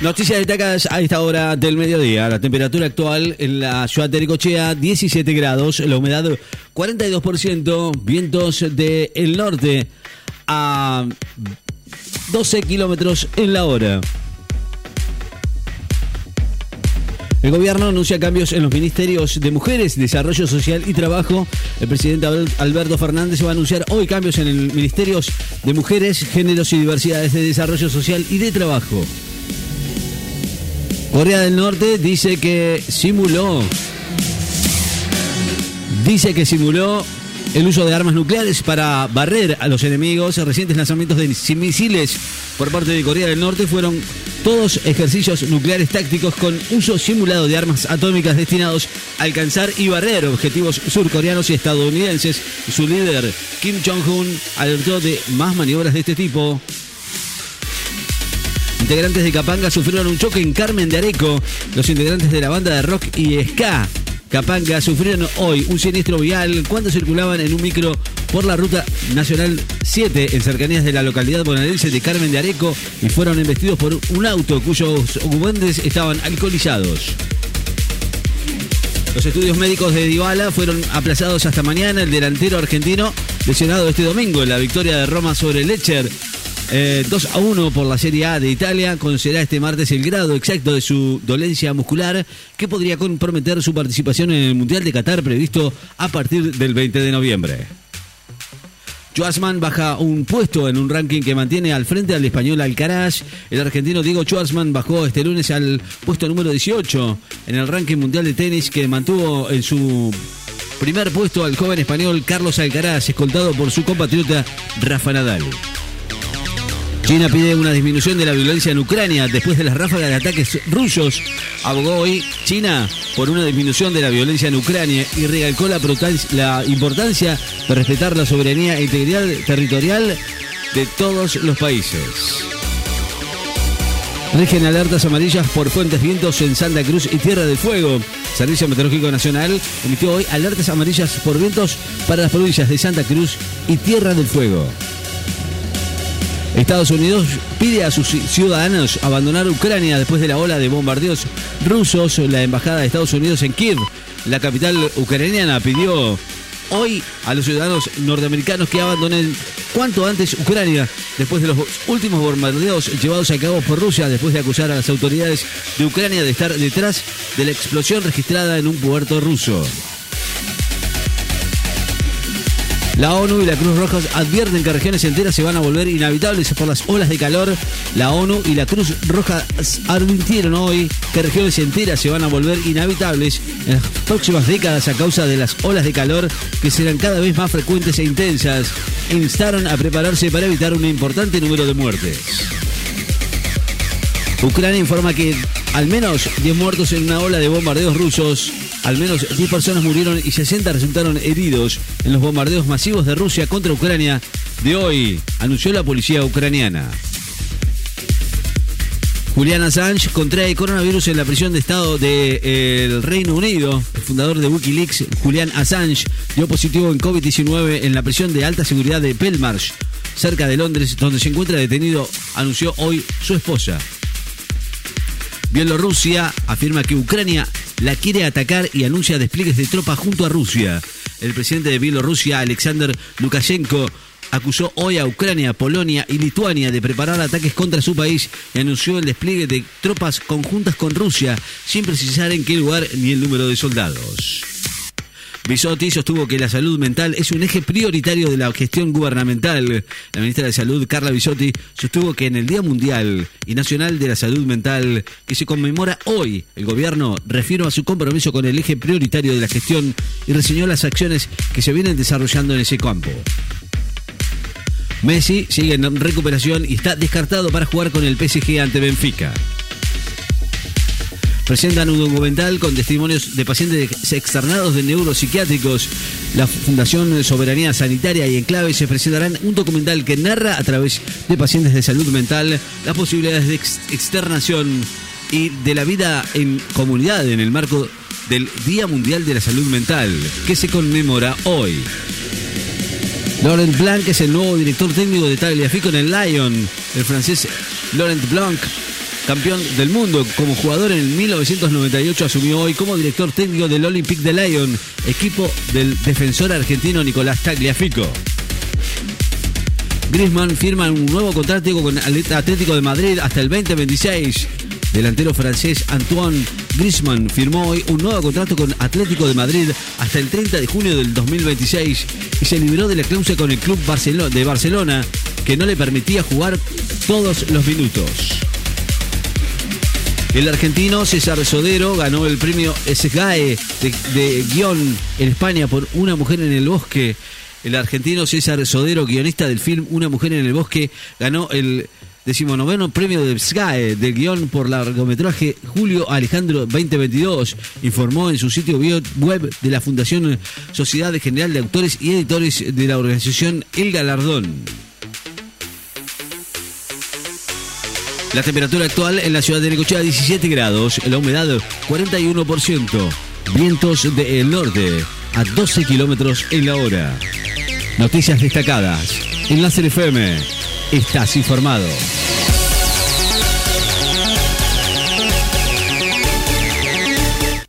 Noticias destacadas a esta hora del mediodía. La temperatura actual en la ciudad de Ricochea, 17 grados. La humedad, 42%. Vientos del norte a 12 kilómetros en la hora. El gobierno anuncia cambios en los ministerios de Mujeres, Desarrollo Social y Trabajo. El presidente Alberto Fernández va a anunciar hoy cambios en el Ministerios de Mujeres, Géneros y Diversidades de Desarrollo Social y de Trabajo. Corea del Norte dice que simuló. Dice que simuló el uso de armas nucleares para barrer a los enemigos. Recientes lanzamientos de misiles por parte de Corea del Norte fueron todos ejercicios nucleares tácticos con uso simulado de armas atómicas destinados a alcanzar y barrer objetivos surcoreanos y estadounidenses. Su líder, Kim Jong-un, alertó de más maniobras de este tipo. Integrantes de Capanga sufrieron un choque en Carmen de Areco. Los integrantes de la banda de rock y ska Capanga sufrieron hoy un siniestro vial cuando circulaban en un micro por la ruta nacional 7 en cercanías de la localidad bonaerense de Carmen de Areco y fueron embestidos por un auto cuyos ocupantes estaban alcoholizados. Los estudios médicos de Dybala fueron aplazados hasta mañana. El delantero argentino lesionado este domingo en la victoria de Roma sobre Lecher 2 eh, a 1 por la Serie A de Italia. Conocerá este martes el grado exacto de su dolencia muscular que podría comprometer su participación en el Mundial de Qatar previsto a partir del 20 de noviembre. Schwarzman baja un puesto en un ranking que mantiene al frente al español Alcaraz. El argentino Diego Schwarzman bajó este lunes al puesto número 18 en el ranking mundial de tenis que mantuvo en su primer puesto al joven español Carlos Alcaraz, escoltado por su compatriota Rafa Nadal. China pide una disminución de la violencia en Ucrania después de las ráfagas de ataques rusos. Abogó hoy China por una disminución de la violencia en Ucrania y recalcó la, la importancia de respetar la soberanía e integridad territorial de todos los países. Rigen alertas amarillas por fuentes vientos en Santa Cruz y Tierra del Fuego. Servicio Meteorológico Nacional emitió hoy alertas amarillas por vientos para las provincias de Santa Cruz y Tierra del Fuego. Estados Unidos pide a sus ciudadanos abandonar Ucrania después de la ola de bombardeos rusos. La embajada de Estados Unidos en Kiev, la capital ucraniana, pidió hoy a los ciudadanos norteamericanos que abandonen cuanto antes Ucrania después de los últimos bombardeos llevados a cabo por Rusia después de acusar a las autoridades de Ucrania de estar detrás de la explosión registrada en un puerto ruso. La ONU y la Cruz Roja advierten que regiones enteras se van a volver inhabitables por las olas de calor. La ONU y la Cruz Roja advirtieron hoy que regiones enteras se van a volver inhabitables en las próximas décadas a causa de las olas de calor que serán cada vez más frecuentes e intensas. Instaron a prepararse para evitar un importante número de muertes. Ucrania informa que al menos 10 muertos en una ola de bombardeos rusos. Al menos 10 personas murieron y 60 resultaron heridos en los bombardeos masivos de Rusia contra Ucrania de hoy, anunció la policía ucraniana. Julian Assange contrae coronavirus en la prisión de Estado del Reino Unido. El fundador de Wikileaks, Julian Assange, dio positivo en COVID-19 en la prisión de alta seguridad de Pelmarsh, cerca de Londres, donde se encuentra detenido, anunció hoy su esposa. Bielorrusia afirma que Ucrania la quiere atacar y anuncia despliegues de tropas junto a Rusia. El presidente de Bielorrusia, Alexander Lukashenko, acusó hoy a Ucrania, Polonia y Lituania de preparar ataques contra su país y anunció el despliegue de tropas conjuntas con Rusia, sin precisar en qué lugar ni el número de soldados. Bisotti sostuvo que la salud mental es un eje prioritario de la gestión gubernamental. La ministra de Salud, Carla Bisotti, sostuvo que en el Día Mundial y Nacional de la Salud Mental, que se conmemora hoy, el gobierno reafirma su compromiso con el eje prioritario de la gestión y reseñó las acciones que se vienen desarrollando en ese campo. Messi sigue en recuperación y está descartado para jugar con el PSG ante Benfica presentan un documental con testimonios de pacientes externados de neuropsiquiátricos. La Fundación Soberanía Sanitaria y Enclave se presentarán un documental que narra a través de pacientes de salud mental las posibilidades de externación y de la vida en comunidad en el marco del Día Mundial de la Salud Mental, que se conmemora hoy. Laurent Blanc es el nuevo director técnico de Tagliafico en el Lyon. El francés Laurent Blanc campeón del mundo como jugador en 1998, asumió hoy como director técnico del Olympique de Lyon, equipo del defensor argentino Nicolás Tagliafico. Griezmann firma un nuevo contrato con Atlético de Madrid hasta el 2026. Delantero francés Antoine Griezmann firmó hoy un nuevo contrato con Atlético de Madrid hasta el 30 de junio del 2026 y se libró de la cláusula con el club de Barcelona que no le permitía jugar todos los minutos. El argentino César Sodero ganó el premio SGAE de, guion en España por Una mujer en el bosque. El argentino César Sodero, guionista del film Una mujer en el bosque, ganó el decimonoveno premio de SGAE del guion por largometraje Julio Alejandro 2022, informó en su sitio web de la Fundación Sociedad General de Autores y Editores de la organización El Galardón. La temperatura actual en la ciudad de Necochea 17 grados, la humedad 41%, vientos del norte a 12 kilómetros en la hora. Noticias destacadas. En Láser FM, estás informado.